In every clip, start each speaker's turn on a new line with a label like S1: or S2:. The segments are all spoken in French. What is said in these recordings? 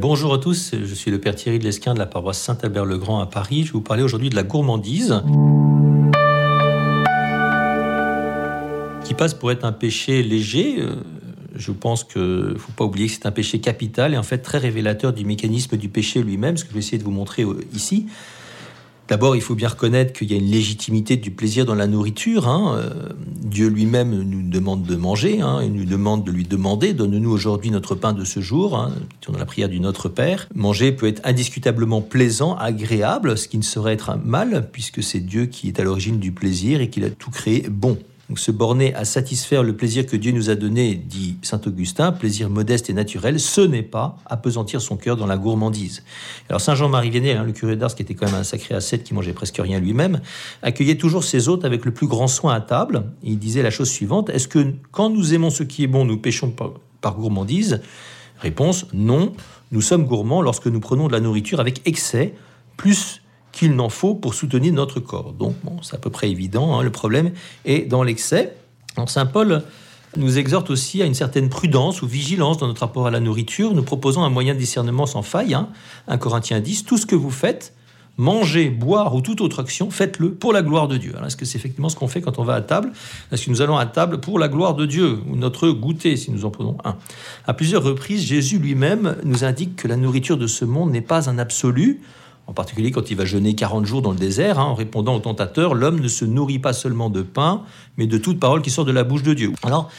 S1: Bonjour à tous, je suis le Père Thierry de l'Esquin de la paroisse Saint-Albert-le-Grand à Paris. Je vais vous parler aujourd'hui de la gourmandise, qui passe pour être un péché léger. Euh, je pense qu'il ne faut pas oublier que c'est un péché capital et en fait très révélateur du mécanisme du péché lui-même, ce que je vais essayer de vous montrer euh, ici. D'abord, il faut bien reconnaître qu'il y a une légitimité du plaisir dans la nourriture. Hein. Euh, Dieu lui-même nous demande de manger, hein. il nous demande de lui demander, donne-nous aujourd'hui notre pain de ce jour, hein, dans la prière du Notre Père. Manger peut être indiscutablement plaisant, agréable, ce qui ne saurait être un mal, puisque c'est Dieu qui est à l'origine du plaisir et qu'il a tout créé bon. Se borner à satisfaire le plaisir que Dieu nous a donné, dit saint Augustin, plaisir modeste et naturel, ce n'est pas apesantir son cœur dans la gourmandise. Alors saint Jean-Marie Vianney, hein, le curé d'Ars, qui était quand même un sacré ascète, qui mangeait presque rien lui-même, accueillait toujours ses hôtes avec le plus grand soin à table. il disait la chose suivante est-ce que quand nous aimons ce qui est bon, nous péchons par gourmandise? Réponse non. Nous sommes gourmands lorsque nous prenons de la nourriture avec excès, plus qu'il n'en faut pour soutenir notre corps. Donc, c'est à peu près évident. Hein. le problème est dans l'excès. Saint Paul nous exhorte aussi à une certaine prudence ou vigilance dans notre rapport à la nourriture, nous proposons un moyen de discernement sans faille. Hein. 1 Corinthiens 10, tout ce que vous faites, manger, boire ou toute autre action, faites-le pour la gloire de Dieu. Est-ce que c'est effectivement ce qu'on fait quand on va à table? Est-ce que nous allons à table pour la gloire de Dieu Ou notre goûter, si nous en prenons un? À plusieurs reprises, Jésus lui-même nous indique que la nourriture de ce monde n'est pas un absolu, en particulier quand il va jeûner 40 jours dans le désert, hein, en répondant au tentateur, l'homme ne se nourrit pas seulement de pain, mais de toute parole qui sort de la bouche de Dieu. Alors,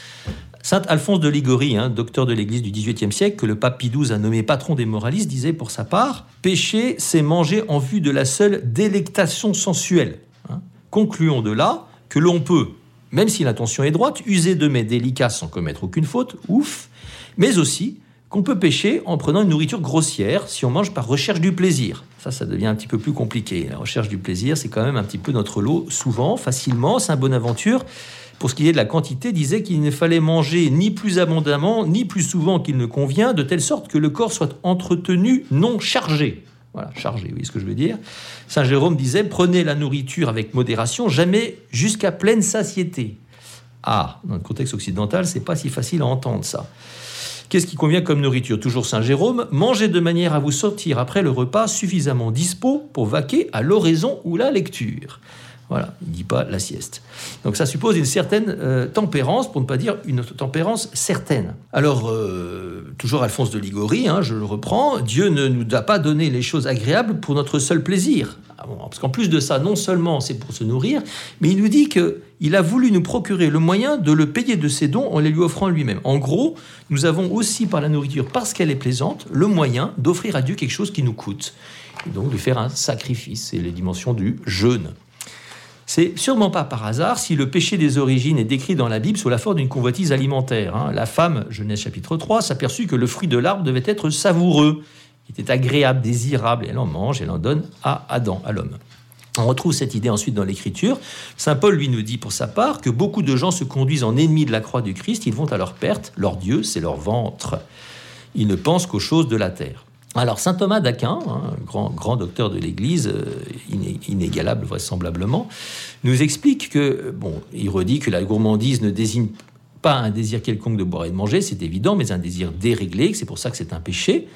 S1: Saint Alphonse de Ligorie, hein, docteur de l'Église du XVIIIe siècle, que le pape Pie a nommé patron des moralistes, disait pour sa part Pécher, c'est manger en vue de la seule délectation sensuelle. Hein. Concluons de là que l'on peut, même si l'intention est droite, user de mets délicats sans commettre aucune faute, ouf, mais aussi qu'on peut pécher en prenant une nourriture grossière si on mange par recherche du plaisir. Ça, ça devient un petit peu plus compliqué. La recherche du plaisir, c'est quand même un petit peu notre lot, souvent, facilement. Saint Bonaventure, pour ce qui est de la quantité, disait qu'il ne fallait manger ni plus abondamment, ni plus souvent qu'il ne convient, de telle sorte que le corps soit entretenu, non chargé. Voilà, chargé, oui, ce que je veux dire. Saint Jérôme disait prenez la nourriture avec modération, jamais jusqu'à pleine satiété. Ah, dans le contexte occidental, c'est pas si facile à entendre ça. Qu'est-ce qui convient comme nourriture? Toujours Saint Jérôme, mangez de manière à vous sortir après le repas suffisamment dispo pour vaquer à l'oraison ou la lecture. Voilà, il ne dit pas la sieste. Donc ça suppose une certaine euh, tempérance, pour ne pas dire une tempérance certaine. Alors, euh, toujours Alphonse de Ligorie, hein, je le reprends, Dieu ne nous a pas donné les choses agréables pour notre seul plaisir. Ah parce qu'en plus de ça, non seulement c'est pour se nourrir, mais il nous dit qu'il a voulu nous procurer le moyen de le payer de ses dons en les lui offrant lui-même. En gros, nous avons aussi par la nourriture, parce qu'elle est plaisante, le moyen d'offrir à Dieu quelque chose qui nous coûte. Et donc de faire un sacrifice. C'est les dimensions du jeûne. C'est sûrement pas par hasard si le péché des origines est décrit dans la Bible sous la forme d'une convoitise alimentaire. Hein. La femme, Genèse chapitre 3, s'aperçut que le fruit de l'arbre devait être savoureux était agréable, désirable, et elle en mange, elle en donne à Adam, à l'homme. On retrouve cette idée ensuite dans l'Écriture. Saint Paul, lui, nous dit pour sa part que beaucoup de gens se conduisent en ennemis de la croix du Christ, ils vont à leur perte, leur Dieu, c'est leur ventre. Ils ne pensent qu'aux choses de la terre. Alors, saint Thomas d'Aquin, hein, grand, grand docteur de l'Église, euh, inégalable vraisemblablement, nous explique que, bon, il redit que la gourmandise ne désigne pas un désir quelconque de boire et de manger, c'est évident, mais un désir déréglé, c'est pour ça que c'est un péché.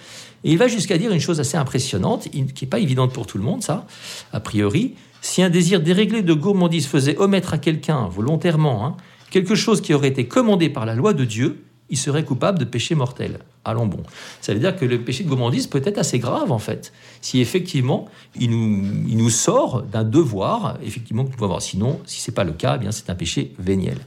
S1: Et il va jusqu'à dire une chose assez impressionnante, qui n'est pas évidente pour tout le monde, ça, a priori. Si un désir déréglé de gourmandise faisait omettre à quelqu'un, volontairement, hein, quelque chose qui aurait été commandé par la loi de Dieu, il serait coupable de péché mortel. Allons bon. Ça veut dire que le péché de gourmandise peut être assez grave, en fait, si effectivement il nous, sort d'un devoir, effectivement, que nous pouvons avoir. Sinon, si ce n'est pas le cas, eh bien c'est un péché véniel.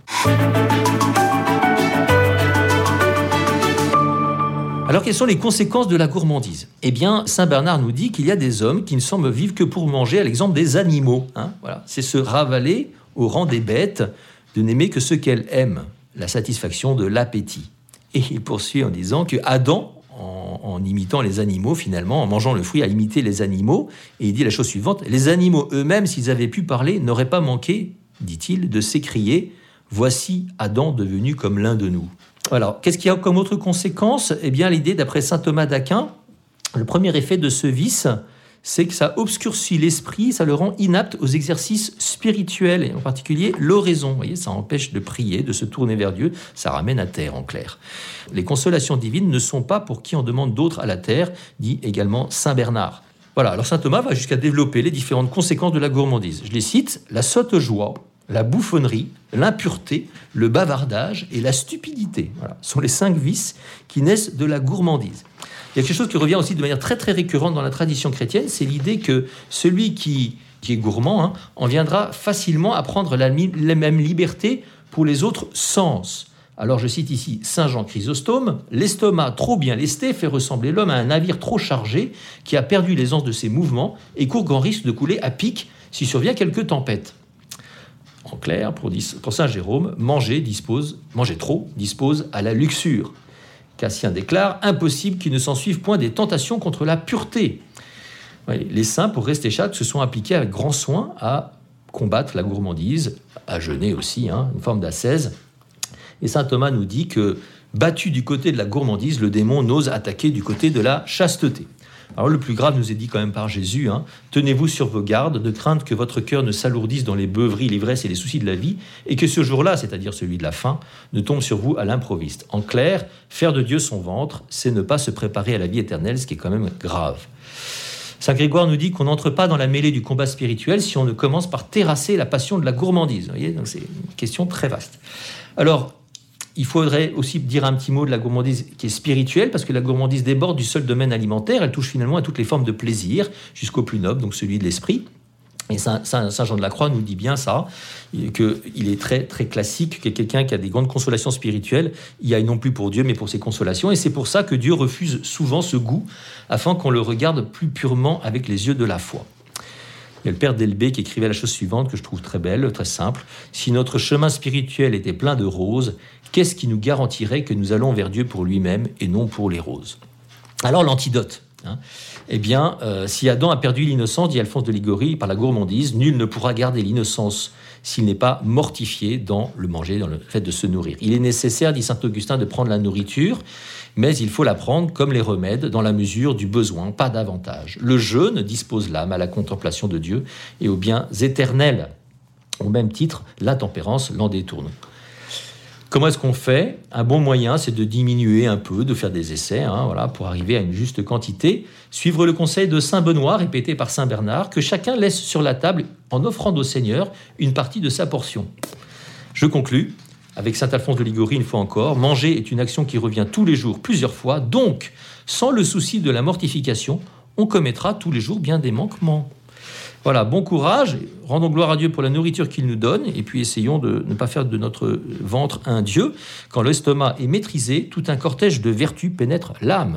S1: Alors quelles sont les conséquences de la gourmandise? Eh bien, Saint Bernard nous dit qu'il y a des hommes qui ne semblent vivre que pour manger, à l'exemple des animaux. Hein. voilà, c'est se ravaler au rang des bêtes, de n'aimer que ce qu'elles aiment, la satisfaction de l'appétit. Et il poursuit en disant que Adam, en, en, imitant les animaux, finalement, en mangeant le fruit, a imité les animaux. Et il dit la chose suivante les animaux eux-mêmes, s'ils avaient pu parler, n'auraient pas manqué, dit-il, de s'écrier Voici Adam devenu comme l'un de nous. Alors, qu'est-ce qu'il y a comme autre conséquence? Eh bien, l'idée, d'après saint Thomas d'Aquin, le premier effet de ce vice, c'est que ça obscurcit l'esprit, ça le rend inapte aux exercices spirituels, et en particulier l'oraison. Vous voyez, ça empêche de prier, de se tourner vers Dieu, ça ramène à terre en clair. Les consolations divines ne sont pas pour qui en demande d'autres à la terre, dit également Saint Bernard. Voilà, alors Saint Thomas va jusqu'à développer les différentes conséquences de la gourmandise. Je les cite, la sotte joie, la bouffonnerie, l'impureté, le bavardage et la stupidité. Voilà, sont les cinq vices qui naissent de la gourmandise. Il y a quelque chose qui revient aussi de manière très très récurrente dans la tradition chrétienne, c'est l'idée que celui qui, qui est gourmand hein, en viendra facilement à prendre la, même liberté pour les autres sens. Alors je cite ici Saint Jean Chrysostome, l'estomac trop bien lesté fait ressembler l'homme à un navire trop chargé qui a perdu l'aisance de ses mouvements et court grand risque de couler à pic si survient quelque tempête. En clair, pour, Saint Jérôme, manger, dispose, manger trop dispose à la luxure. Cassien déclare Impossible qu'il ne s'en suive point des tentations contre la pureté. les saints, pour rester chattes, se sont appliqués avec grand soin à combattre la gourmandise, à jeûner aussi, hein, une forme d'ascèse. Et saint Thomas nous dit que, battu du côté de la gourmandise, le démon n'ose attaquer du côté de la chasteté. Alors le plus grave nous est dit quand même par Jésus, hein. tenez-vous sur vos gardes, de crainte que votre cœur ne s'alourdisse dans les beuveries, l'ivresse et les soucis de la vie, et que ce jour-là, c'est-à-dire celui de la fin, ne tombe sur vous à l'improviste. En clair, faire de Dieu son ventre, c'est ne pas se préparer à la vie éternelle, ce qui est quand même grave. Saint Grégoire nous dit qu'on n'entre pas dans la mêlée du combat spirituel si on ne commence par terrasser la passion de la gourmandise. Vous voyez, donc c'est une question très vaste. Alors, il faudrait aussi dire un petit mot de la gourmandise qui est spirituelle, parce que la gourmandise déborde du seul domaine alimentaire, elle touche finalement à toutes les formes de plaisir, jusqu'au plus noble, donc celui de l'esprit. Et Saint, Jean de la Croix nous dit bien ça, qu'il est très, très classique que quelqu'un qui a des grandes consolations spirituelles y aille non plus pour Dieu, mais pour ses consolations. Et c'est pour ça que Dieu refuse souvent ce goût, afin qu'on le regarde plus purement avec les yeux de la foi. Il y a le père Delbé qui écrivait la chose suivante que je trouve très belle, très simple. Si notre chemin spirituel était plein de roses, qu'est-ce qui nous garantirait que nous allons vers Dieu pour lui-même et non pour les roses? Alors l'antidote. Hein. eh bien, euh, si Adam a perdu l'innocence, dit Alphonse de Ligorie, par la gourmandise, nul ne pourra garder l'innocence s'il n'est pas mortifié dans le manger, dans le fait de se nourrir. Il est nécessaire, dit saint Augustin, de prendre la nourriture, mais il faut la prendre comme les remèdes, dans la mesure du besoin, pas davantage. Le jeûne dispose l'âme à la contemplation de Dieu et aux biens éternels. Au même titre, la tempérance l'en détourne. Comment est-ce qu'on fait? Un bon moyen, c'est de diminuer un peu, de faire des essais, hein, voilà, pour arriver à une juste quantité. Suivre le conseil de Saint Benoît, répété par Saint Bernard, que chacun laisse sur la table, en offrant au Seigneur, une partie de sa portion. Je conclus avec Saint Alphonse de Ligorie une fois encore. Manger est une action qui revient tous les jours, plusieurs fois. Donc, sans le souci de la mortification, on commettra tous les jours bien des manquements. Voilà, bon courage, rendons gloire à Dieu pour la nourriture qu'il nous donne, et puis essayons de ne pas faire de notre ventre un Dieu. Quand l'estomac est maîtrisé, tout un cortège de vertus pénètre l'âme.